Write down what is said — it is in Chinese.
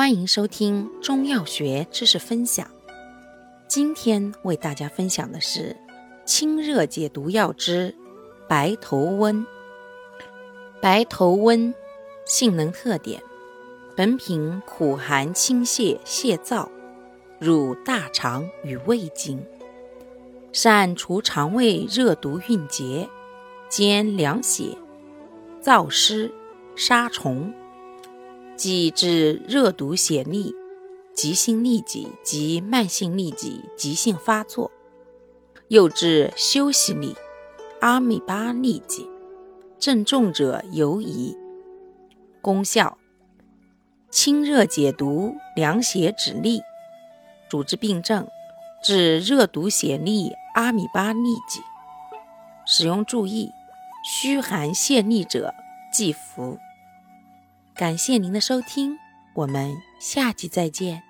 欢迎收听中药学知识分享。今天为大家分享的是清热解毒药之白头温。白头温性能特点：本品苦寒清泻泻燥，入大肠与胃经，善除肠胃热毒蕴结，兼凉血、燥湿、杀虫。既治热毒血痢、急性痢疾及慢性痢疾急性发作，又治休息痢、阿米巴痢疾，症重者尤宜。功效：清热解毒、凉血止痢。主治病症：治热毒血痢、阿米巴痢疾。使用注意：虚寒泻痢者忌服。感谢您的收听，我们下集再见。